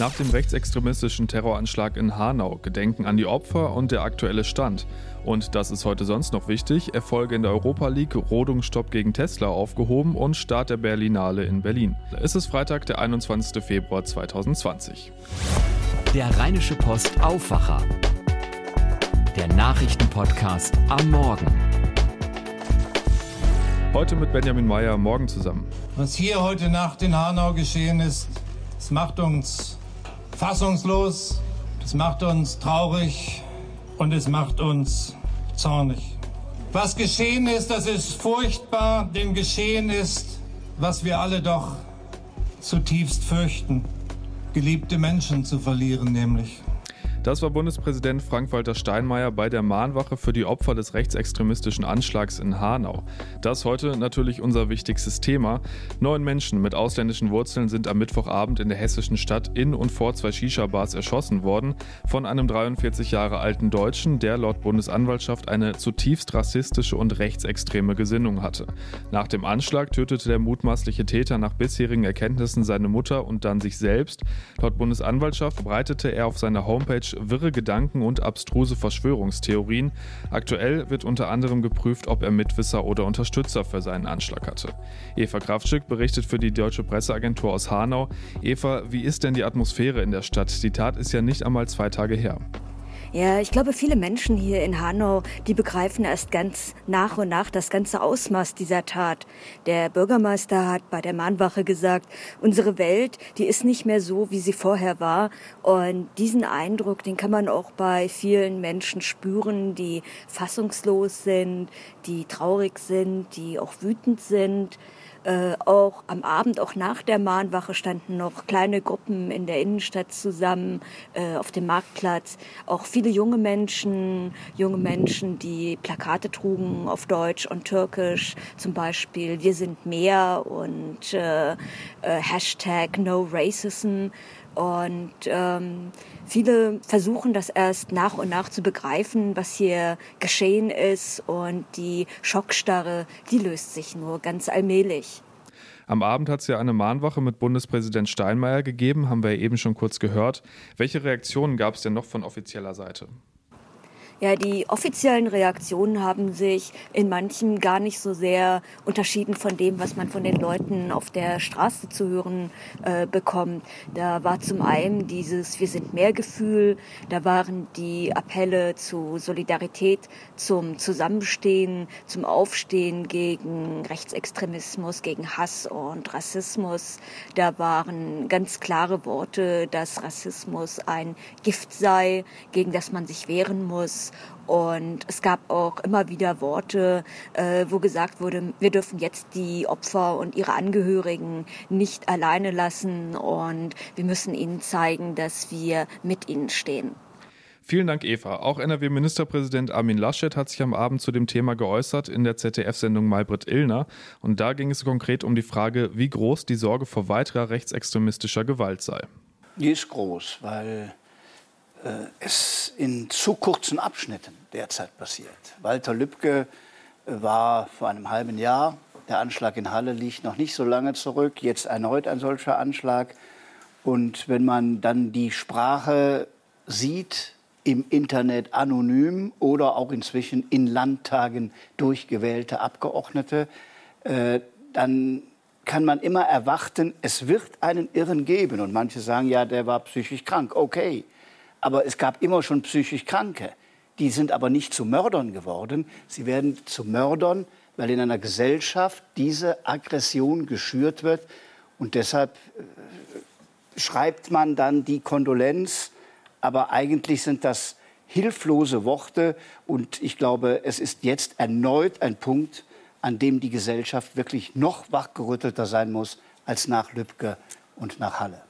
Nach dem rechtsextremistischen Terroranschlag in Hanau gedenken an die Opfer und der aktuelle Stand. Und das ist heute sonst noch wichtig, Erfolge in der Europa League, Rodungsstopp gegen Tesla aufgehoben und Start der Berlinale in Berlin. Es ist Freitag, der 21. Februar 2020. Der Rheinische Post Aufwacher. Der Nachrichtenpodcast am Morgen. Heute mit Benjamin Meyer, morgen zusammen. Was hier heute Nacht in Hanau geschehen ist, es macht uns fassungslos, es macht uns traurig und es macht uns zornig. Was geschehen ist, das ist furchtbar, denn geschehen ist, was wir alle doch zutiefst fürchten, geliebte Menschen zu verlieren nämlich. Das war Bundespräsident Frank-Walter Steinmeier bei der Mahnwache für die Opfer des rechtsextremistischen Anschlags in Hanau. Das heute natürlich unser wichtigstes Thema. Neun Menschen mit ausländischen Wurzeln sind am Mittwochabend in der hessischen Stadt in und vor zwei Shisha-Bars erschossen worden von einem 43 Jahre alten Deutschen, der laut Bundesanwaltschaft eine zutiefst rassistische und rechtsextreme Gesinnung hatte. Nach dem Anschlag tötete der mutmaßliche Täter nach bisherigen Erkenntnissen seine Mutter und dann sich selbst. Laut Bundesanwaltschaft verbreitete er auf seiner Homepage wirre Gedanken und abstruse Verschwörungstheorien. Aktuell wird unter anderem geprüft, ob er Mitwisser oder Unterstützer für seinen Anschlag hatte. Eva Kraftschick berichtet für die Deutsche Presseagentur aus Hanau. Eva, wie ist denn die Atmosphäre in der Stadt? Die Tat ist ja nicht einmal zwei Tage her. Ja, ich glaube, viele Menschen hier in Hanau, die begreifen erst ganz nach und nach das ganze Ausmaß dieser Tat. Der Bürgermeister hat bei der Mahnwache gesagt, unsere Welt, die ist nicht mehr so, wie sie vorher war. Und diesen Eindruck, den kann man auch bei vielen Menschen spüren, die fassungslos sind, die traurig sind, die auch wütend sind. Äh, auch am Abend, auch nach der Mahnwache standen noch kleine Gruppen in der Innenstadt zusammen äh, auf dem Marktplatz. Auch viele junge Menschen, junge Menschen, die Plakate trugen auf Deutsch und Türkisch, zum Beispiel Wir sind mehr und äh, äh Hashtag No Racism. Und ähm, viele versuchen das erst nach und nach zu begreifen, was hier geschehen ist. Und die Schockstarre, die löst sich nur ganz allmählich. Am Abend hat es ja eine Mahnwache mit Bundespräsident Steinmeier gegeben, haben wir eben schon kurz gehört. Welche Reaktionen gab es denn noch von offizieller Seite? Ja, die offiziellen Reaktionen haben sich in manchen gar nicht so sehr unterschieden von dem, was man von den Leuten auf der Straße zu hören äh, bekommt. Da war zum einen dieses Wir sind mehr Gefühl, da waren die Appelle zu Solidarität, zum Zusammenstehen, zum Aufstehen gegen Rechtsextremismus, gegen Hass und Rassismus. Da waren ganz klare Worte, dass Rassismus ein Gift sei, gegen das man sich wehren muss und es gab auch immer wieder Worte, äh, wo gesagt wurde, wir dürfen jetzt die Opfer und ihre Angehörigen nicht alleine lassen und wir müssen ihnen zeigen, dass wir mit ihnen stehen. Vielen Dank, Eva. Auch NRW-Ministerpräsident Armin Laschet hat sich am Abend zu dem Thema geäußert in der ZDF-Sendung Maybrit Illner. Und da ging es konkret um die Frage, wie groß die Sorge vor weiterer rechtsextremistischer Gewalt sei. Die ist groß, weil es in zu kurzen Abschnitten derzeit passiert. Walter Lübcke äh, war vor einem halben Jahr, der Anschlag in Halle liegt noch nicht so lange zurück, jetzt erneut ein solcher Anschlag. Und wenn man dann die Sprache sieht, im Internet anonym oder auch inzwischen in Landtagen durchgewählte Abgeordnete, äh, dann kann man immer erwarten, es wird einen Irren geben. Und manche sagen, ja, der war psychisch krank. Okay, aber es gab immer schon psychisch Kranke. Die sind aber nicht zu Mördern geworden. Sie werden zu Mördern, weil in einer Gesellschaft diese Aggression geschürt wird. Und deshalb äh, schreibt man dann die Kondolenz. Aber eigentlich sind das hilflose Worte. Und ich glaube, es ist jetzt erneut ein Punkt, an dem die Gesellschaft wirklich noch wachgerüttelter sein muss als nach Lübcke und nach Halle.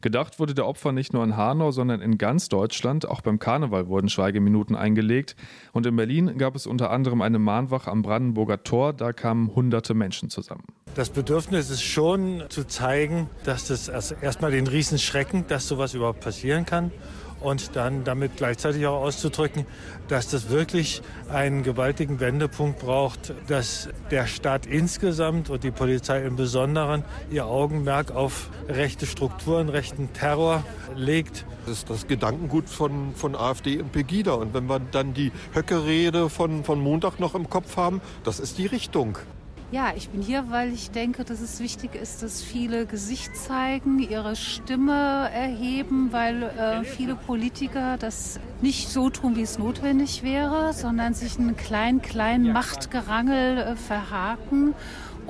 Gedacht wurde der Opfer nicht nur in Hanau, sondern in ganz Deutschland. Auch beim Karneval wurden Schweigeminuten eingelegt. Und in Berlin gab es unter anderem eine Mahnwache am Brandenburger Tor. Da kamen hunderte Menschen zusammen. Das Bedürfnis ist schon zu zeigen, dass das erstmal den Riesen schrecken, dass sowas überhaupt passieren kann und dann damit gleichzeitig auch auszudrücken, dass das wirklich einen gewaltigen Wendepunkt braucht, dass der Staat insgesamt und die Polizei im Besonderen ihr Augenmerk auf rechte Strukturen, rechten Terror legt. Das ist das Gedankengut von, von AfD und Pegida. Und wenn wir dann die Höcke-Rede von, von Montag noch im Kopf haben, das ist die Richtung. Ja, ich bin hier, weil ich denke, dass es wichtig ist, dass viele Gesicht zeigen, ihre Stimme erheben, weil äh, viele Politiker das nicht so tun, wie es notwendig wäre, sondern sich einen kleinen, kleinen Machtgerangel äh, verhaken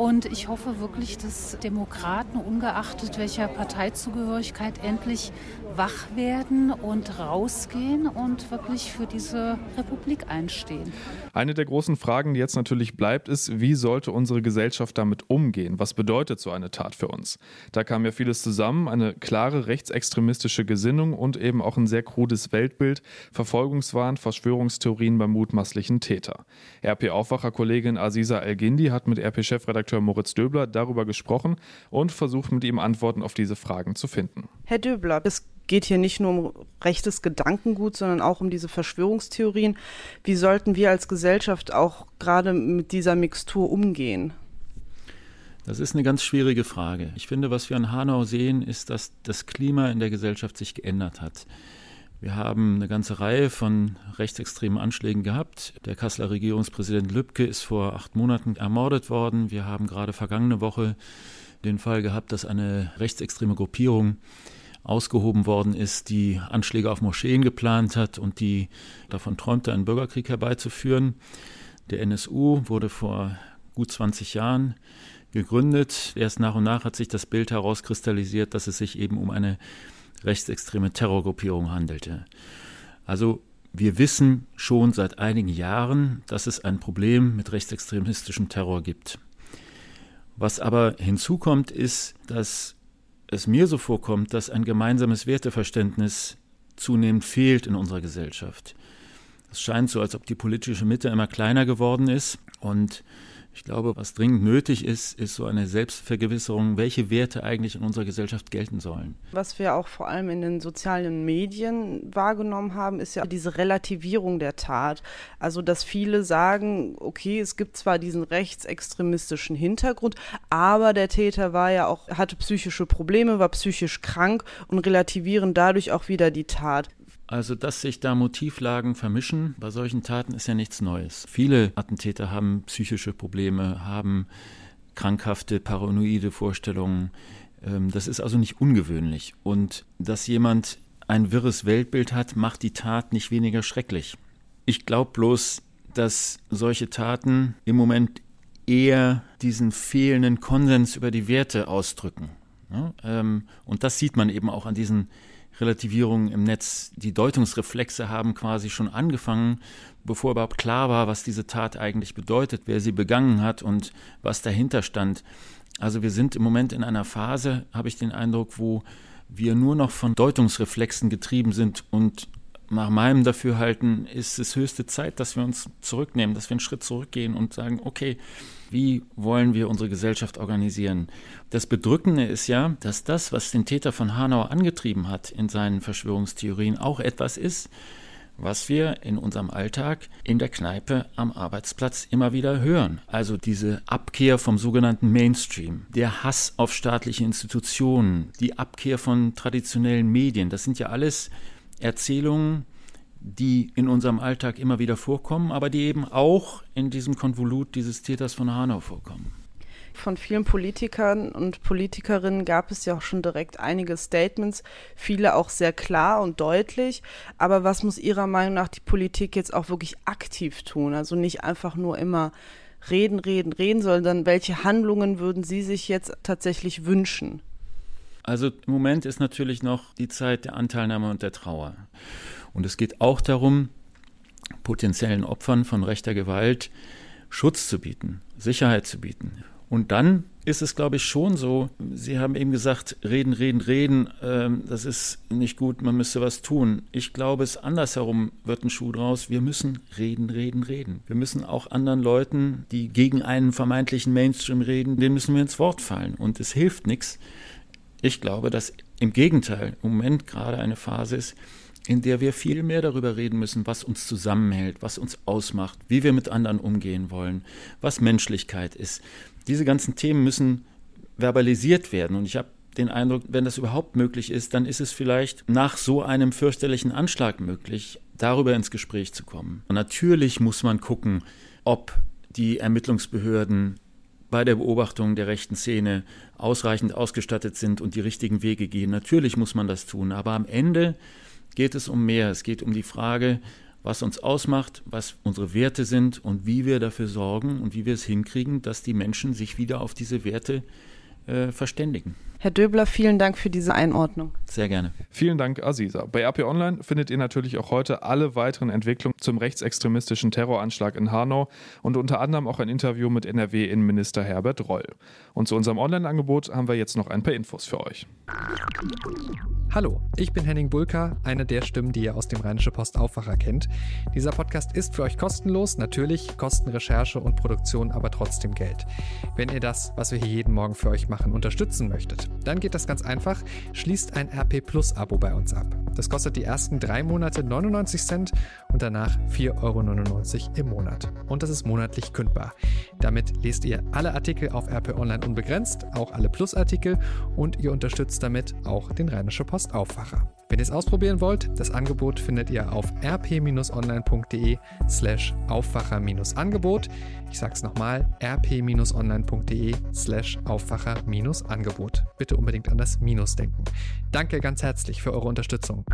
und ich hoffe wirklich, dass Demokraten, ungeachtet welcher Parteizugehörigkeit, endlich wach werden und rausgehen und wirklich für diese Republik einstehen. Eine der großen Fragen, die jetzt natürlich bleibt, ist, wie sollte unsere Gesellschaft damit umgehen? Was bedeutet so eine Tat für uns? Da kam ja vieles zusammen, eine klare rechtsextremistische Gesinnung und eben auch ein sehr krudes Weltbild, Verfolgungswahn, Verschwörungstheorien beim mutmaßlichen Täter. RP-Aufwacher-Kollegin Aziza El-Gindi hat mit RP-Chefredakteur Moritz Döbler darüber gesprochen und versucht mit ihm Antworten auf diese Fragen zu finden. Herr Döbler, es geht hier nicht nur um rechtes Gedankengut, sondern auch um diese Verschwörungstheorien. Wie sollten wir als Gesellschaft auch gerade mit dieser Mixtur umgehen? Das ist eine ganz schwierige Frage. Ich finde, was wir an Hanau sehen, ist, dass das Klima in der Gesellschaft sich geändert hat. Wir haben eine ganze Reihe von rechtsextremen Anschlägen gehabt. Der Kasseler Regierungspräsident Lübcke ist vor acht Monaten ermordet worden. Wir haben gerade vergangene Woche den Fall gehabt, dass eine rechtsextreme Gruppierung ausgehoben worden ist, die Anschläge auf Moscheen geplant hat und die davon träumte, einen Bürgerkrieg herbeizuführen. Der NSU wurde vor gut 20 Jahren gegründet. Erst nach und nach hat sich das Bild herauskristallisiert, dass es sich eben um eine rechtsextreme Terrorgruppierung handelte. Also wir wissen schon seit einigen Jahren, dass es ein Problem mit rechtsextremistischem Terror gibt. Was aber hinzukommt, ist, dass es mir so vorkommt, dass ein gemeinsames Werteverständnis zunehmend fehlt in unserer Gesellschaft. Es scheint so, als ob die politische Mitte immer kleiner geworden ist und ich glaube, was dringend nötig ist, ist so eine Selbstvergewisserung, welche Werte eigentlich in unserer Gesellschaft gelten sollen. Was wir auch vor allem in den sozialen Medien wahrgenommen haben, ist ja diese Relativierung der Tat. Also, dass viele sagen, okay, es gibt zwar diesen rechtsextremistischen Hintergrund, aber der Täter war ja auch, hatte psychische Probleme, war psychisch krank und relativieren dadurch auch wieder die Tat. Also, dass sich da Motivlagen vermischen bei solchen Taten ist ja nichts Neues. Viele Attentäter haben psychische Probleme, haben krankhafte, paranoide Vorstellungen. Ähm, das ist also nicht ungewöhnlich. Und dass jemand ein wirres Weltbild hat, macht die Tat nicht weniger schrecklich. Ich glaube bloß, dass solche Taten im Moment eher diesen fehlenden Konsens über die Werte ausdrücken. Ähm, und das sieht man eben auch an diesen Relativierungen im Netz, die Deutungsreflexe haben quasi schon angefangen, bevor überhaupt klar war, was diese Tat eigentlich bedeutet, wer sie begangen hat und was dahinter stand. Also wir sind im Moment in einer Phase, habe ich den Eindruck, wo wir nur noch von Deutungsreflexen getrieben sind und nach meinem Dafürhalten ist es höchste Zeit, dass wir uns zurücknehmen, dass wir einen Schritt zurückgehen und sagen, okay, wie wollen wir unsere Gesellschaft organisieren? Das Bedrückende ist ja, dass das, was den Täter von Hanau angetrieben hat in seinen Verschwörungstheorien, auch etwas ist, was wir in unserem Alltag in der Kneipe am Arbeitsplatz immer wieder hören. Also diese Abkehr vom sogenannten Mainstream, der Hass auf staatliche Institutionen, die Abkehr von traditionellen Medien, das sind ja alles Erzählungen, die in unserem Alltag immer wieder vorkommen, aber die eben auch in diesem Konvolut dieses Täters von Hanau vorkommen. Von vielen Politikern und Politikerinnen gab es ja auch schon direkt einige Statements, viele auch sehr klar und deutlich. Aber was muss Ihrer Meinung nach die Politik jetzt auch wirklich aktiv tun? Also nicht einfach nur immer reden, reden, reden, sondern welche Handlungen würden Sie sich jetzt tatsächlich wünschen? Also im Moment ist natürlich noch die Zeit der Anteilnahme und der Trauer. Und es geht auch darum, potenziellen Opfern von rechter Gewalt Schutz zu bieten, Sicherheit zu bieten. Und dann ist es, glaube ich, schon so, Sie haben eben gesagt, reden, reden, reden, ähm, das ist nicht gut, man müsste was tun. Ich glaube, es andersherum wird ein Schuh draus. Wir müssen reden, reden, reden. Wir müssen auch anderen Leuten, die gegen einen vermeintlichen Mainstream reden, denen müssen wir ins Wort fallen. Und es hilft nichts. Ich glaube, dass im Gegenteil im Moment gerade eine Phase ist, in der wir viel mehr darüber reden müssen, was uns zusammenhält, was uns ausmacht, wie wir mit anderen umgehen wollen, was Menschlichkeit ist. Diese ganzen Themen müssen verbalisiert werden. Und ich habe den Eindruck, wenn das überhaupt möglich ist, dann ist es vielleicht nach so einem fürchterlichen Anschlag möglich, darüber ins Gespräch zu kommen. Und natürlich muss man gucken, ob die Ermittlungsbehörden bei der Beobachtung der rechten Szene ausreichend ausgestattet sind und die richtigen Wege gehen. Natürlich muss man das tun, aber am Ende geht es um mehr. Es geht um die Frage, was uns ausmacht, was unsere Werte sind und wie wir dafür sorgen und wie wir es hinkriegen, dass die Menschen sich wieder auf diese Werte äh, verständigen. Herr Döbler, vielen Dank für diese Einordnung. Sehr gerne. Vielen Dank, Aziza. Bei RP Online findet ihr natürlich auch heute alle weiteren Entwicklungen zum rechtsextremistischen Terroranschlag in Hanau und unter anderem auch ein Interview mit NRW-Innenminister Herbert Reul. Und zu unserem Online-Angebot haben wir jetzt noch ein paar Infos für euch. Hallo, ich bin Henning Bulka, eine der Stimmen, die ihr aus dem Rheinische Post Aufwacher kennt. Dieser Podcast ist für euch kostenlos, natürlich kosten Recherche und Produktion aber trotzdem Geld. Wenn ihr das, was wir hier jeden Morgen für euch machen, unterstützen möchtet, dann geht das ganz einfach. Schließt ein RP Plus Abo bei uns ab. Das kostet die ersten drei Monate 99 Cent und danach 4,99 Euro im Monat. Und das ist monatlich kündbar. Damit lest ihr alle Artikel auf RP Online unbegrenzt, auch alle Plus-Artikel und ihr unterstützt damit auch den Rheinische Post Aufwacher. Wenn ihr es ausprobieren wollt, das Angebot findet ihr auf rp-online.de slash Aufwacher-Angebot. Ich sage es nochmal, rp-online.de slash Aufwacher-Angebot. Bitte unbedingt an das Minus denken. Danke ganz herzlich für eure Unterstützung.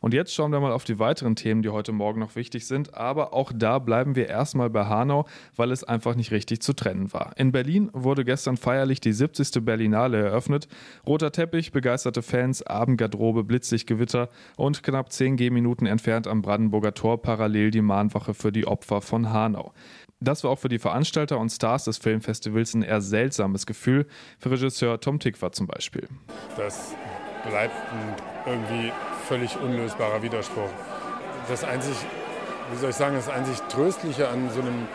Und jetzt schauen wir mal auf die weiteren Themen, die heute Morgen noch wichtig sind. Aber auch da bleiben wir erstmal bei Hanau, weil es einfach nicht richtig zu trennen war. In Berlin wurde gestern feierlich die 70. Berlinale eröffnet. Roter Teppich, begeisterte Fans, Abendgarderobe, Blitzlichtgewitter und knapp 10 Gehminuten entfernt am Brandenburger Tor parallel die Mahnwache für die Opfer von Hanau. Das war auch für die Veranstalter und Stars des Filmfestivals ein eher seltsames Gefühl, für Regisseur Tom Tickwer zum Beispiel. Das bleibt irgendwie völlig unlösbarer Widerspruch. Das einzig, wie soll ich sagen, das einzig Tröstliche an so einem,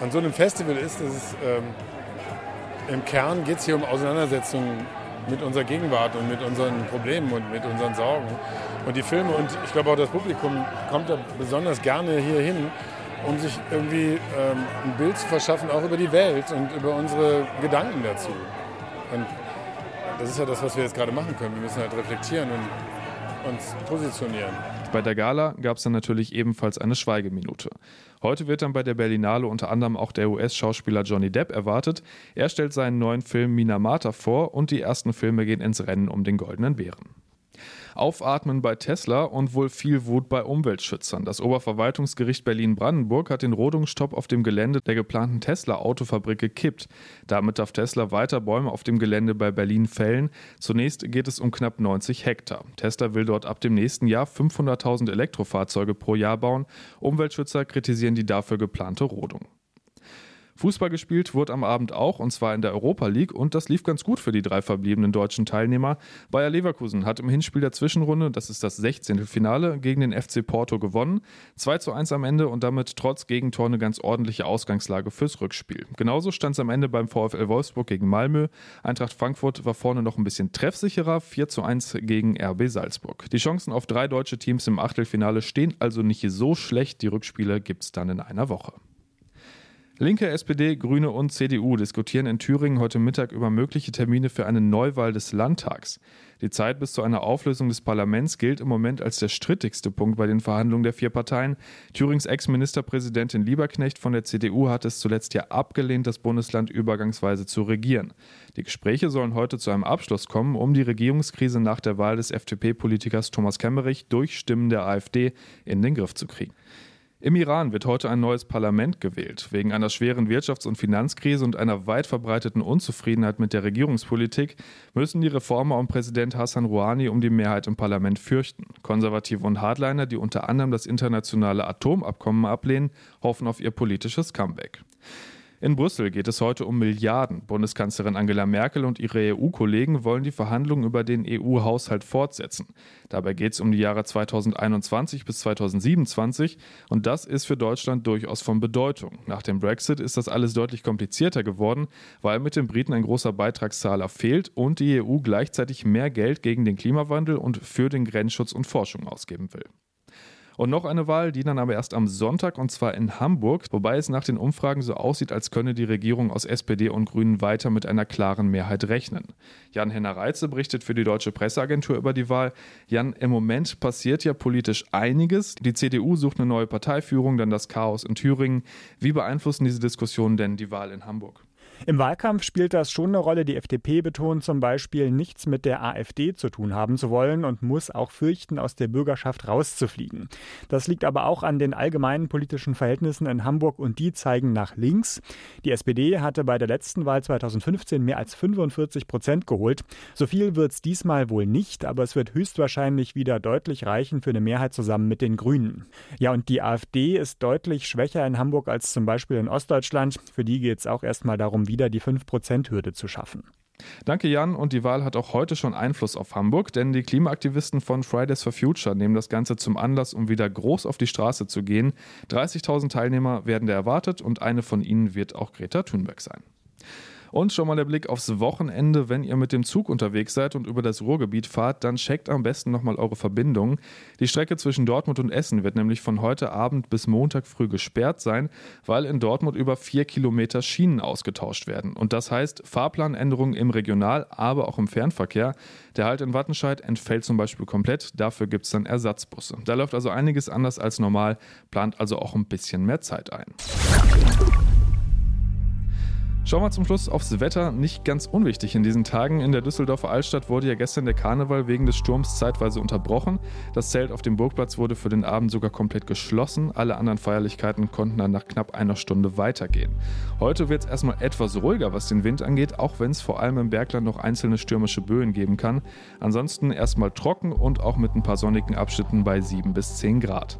an so einem Festival ist, dass es ähm, im Kern geht es hier um Auseinandersetzungen mit unserer Gegenwart und mit unseren Problemen und mit unseren Sorgen. Und die Filme und ich glaube auch das Publikum kommt da besonders gerne hier hin, um sich irgendwie ähm, ein Bild zu verschaffen, auch über die Welt und über unsere Gedanken dazu. Und das ist ja das, was wir jetzt gerade machen können. Wir müssen halt reflektieren und uns positionieren. Bei der Gala gab es dann natürlich ebenfalls eine Schweigeminute. Heute wird dann bei der Berlinale unter anderem auch der US-Schauspieler Johnny Depp erwartet. Er stellt seinen neuen Film Minamata vor und die ersten Filme gehen ins Rennen um den Goldenen Bären. Aufatmen bei Tesla und wohl viel Wut bei Umweltschützern. Das Oberverwaltungsgericht Berlin-Brandenburg hat den Rodungsstopp auf dem Gelände der geplanten Tesla-Autofabrik gekippt. Damit darf Tesla weiter Bäume auf dem Gelände bei Berlin fällen. Zunächst geht es um knapp 90 Hektar. Tesla will dort ab dem nächsten Jahr 500.000 Elektrofahrzeuge pro Jahr bauen. Umweltschützer kritisieren die dafür geplante Rodung. Fußball gespielt wurde am Abend auch, und zwar in der Europa League, und das lief ganz gut für die drei verbliebenen deutschen Teilnehmer. Bayer Leverkusen hat im Hinspiel der Zwischenrunde, das ist das 16. Finale, gegen den FC Porto gewonnen. 2 zu 1 am Ende und damit trotz Gegentor eine ganz ordentliche Ausgangslage fürs Rückspiel. Genauso stand es am Ende beim VfL Wolfsburg gegen Malmö. Eintracht Frankfurt war vorne noch ein bisschen treffsicherer, 4 zu 1 gegen RB Salzburg. Die Chancen auf drei deutsche Teams im Achtelfinale stehen also nicht so schlecht. Die Rückspiele gibt es dann in einer Woche. Linke, SPD, Grüne und CDU diskutieren in Thüringen heute Mittag über mögliche Termine für eine Neuwahl des Landtags. Die Zeit bis zu einer Auflösung des Parlaments gilt im Moment als der strittigste Punkt bei den Verhandlungen der vier Parteien. Thürings Ex-Ministerpräsidentin Lieberknecht von der CDU hat es zuletzt ja abgelehnt, das Bundesland übergangsweise zu regieren. Die Gespräche sollen heute zu einem Abschluss kommen, um die Regierungskrise nach der Wahl des FDP-Politikers Thomas Kemmerich durch Stimmen der AfD in den Griff zu kriegen. Im Iran wird heute ein neues Parlament gewählt. Wegen einer schweren Wirtschafts- und Finanzkrise und einer weit verbreiteten Unzufriedenheit mit der Regierungspolitik müssen die Reformer um Präsident Hassan Rouhani um die Mehrheit im Parlament fürchten. Konservative und Hardliner, die unter anderem das internationale Atomabkommen ablehnen, hoffen auf ihr politisches Comeback. In Brüssel geht es heute um Milliarden. Bundeskanzlerin Angela Merkel und ihre EU-Kollegen wollen die Verhandlungen über den EU-Haushalt fortsetzen. Dabei geht es um die Jahre 2021 bis 2027 und das ist für Deutschland durchaus von Bedeutung. Nach dem Brexit ist das alles deutlich komplizierter geworden, weil mit den Briten ein großer Beitragszahler fehlt und die EU gleichzeitig mehr Geld gegen den Klimawandel und für den Grenzschutz und Forschung ausgeben will. Und noch eine Wahl, die dann aber erst am Sonntag und zwar in Hamburg, wobei es nach den Umfragen so aussieht, als könne die Regierung aus SPD und Grünen weiter mit einer klaren Mehrheit rechnen. Jan-Henner Reitze berichtet für die Deutsche Presseagentur über die Wahl. Jan, im Moment passiert ja politisch einiges. Die CDU sucht eine neue Parteiführung, dann das Chaos in Thüringen. Wie beeinflussen diese Diskussionen denn die Wahl in Hamburg? Im Wahlkampf spielt das schon eine Rolle. Die FDP betont zum Beispiel, nichts mit der AfD zu tun haben zu wollen und muss auch fürchten, aus der Bürgerschaft rauszufliegen. Das liegt aber auch an den allgemeinen politischen Verhältnissen in Hamburg und die zeigen nach links. Die SPD hatte bei der letzten Wahl 2015 mehr als 45 Prozent geholt. So viel wird es diesmal wohl nicht, aber es wird höchstwahrscheinlich wieder deutlich reichen für eine Mehrheit zusammen mit den Grünen. Ja, und die AfD ist deutlich schwächer in Hamburg als zum Beispiel in Ostdeutschland. Für die geht es auch erstmal darum, wieder die 5%-Hürde zu schaffen. Danke Jan und die Wahl hat auch heute schon Einfluss auf Hamburg, denn die Klimaaktivisten von Fridays for Future nehmen das Ganze zum Anlass, um wieder groß auf die Straße zu gehen. 30.000 Teilnehmer werden da erwartet und eine von ihnen wird auch Greta Thunberg sein. Und schon mal der Blick aufs Wochenende. Wenn ihr mit dem Zug unterwegs seid und über das Ruhrgebiet fahrt, dann checkt am besten nochmal eure Verbindungen. Die Strecke zwischen Dortmund und Essen wird nämlich von heute Abend bis Montag früh gesperrt sein, weil in Dortmund über vier Kilometer Schienen ausgetauscht werden. Und das heißt Fahrplanänderungen im Regional-, aber auch im Fernverkehr. Der Halt in Wattenscheid entfällt zum Beispiel komplett. Dafür gibt es dann Ersatzbusse. Da läuft also einiges anders als normal, plant also auch ein bisschen mehr Zeit ein. Schauen wir zum Schluss aufs Wetter. Nicht ganz unwichtig in diesen Tagen. In der Düsseldorfer Altstadt wurde ja gestern der Karneval wegen des Sturms zeitweise unterbrochen. Das Zelt auf dem Burgplatz wurde für den Abend sogar komplett geschlossen. Alle anderen Feierlichkeiten konnten dann nach knapp einer Stunde weitergehen. Heute wird es erstmal etwas ruhiger, was den Wind angeht, auch wenn es vor allem im Bergland noch einzelne stürmische Böen geben kann. Ansonsten erstmal trocken und auch mit ein paar sonnigen Abschnitten bei 7 bis 10 Grad.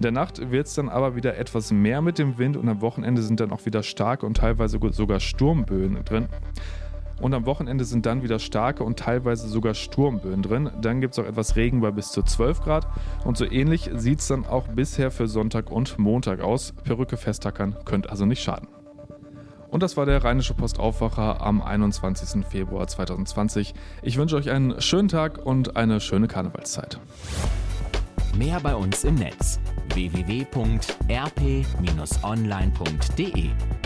In der Nacht wird es dann aber wieder etwas mehr mit dem Wind und am Wochenende sind dann auch wieder starke und teilweise sogar Sturmböen drin. Und am Wochenende sind dann wieder starke und teilweise sogar Sturmböen drin. Dann gibt es auch etwas Regen bei bis zu 12 Grad. Und so ähnlich sieht es dann auch bisher für Sonntag und Montag aus. Perücke festtackern könnte also nicht schaden. Und das war der Rheinische Postaufwacher am 21. Februar 2020. Ich wünsche euch einen schönen Tag und eine schöne Karnevalszeit. Mehr bei uns im Netz www.rp-online.de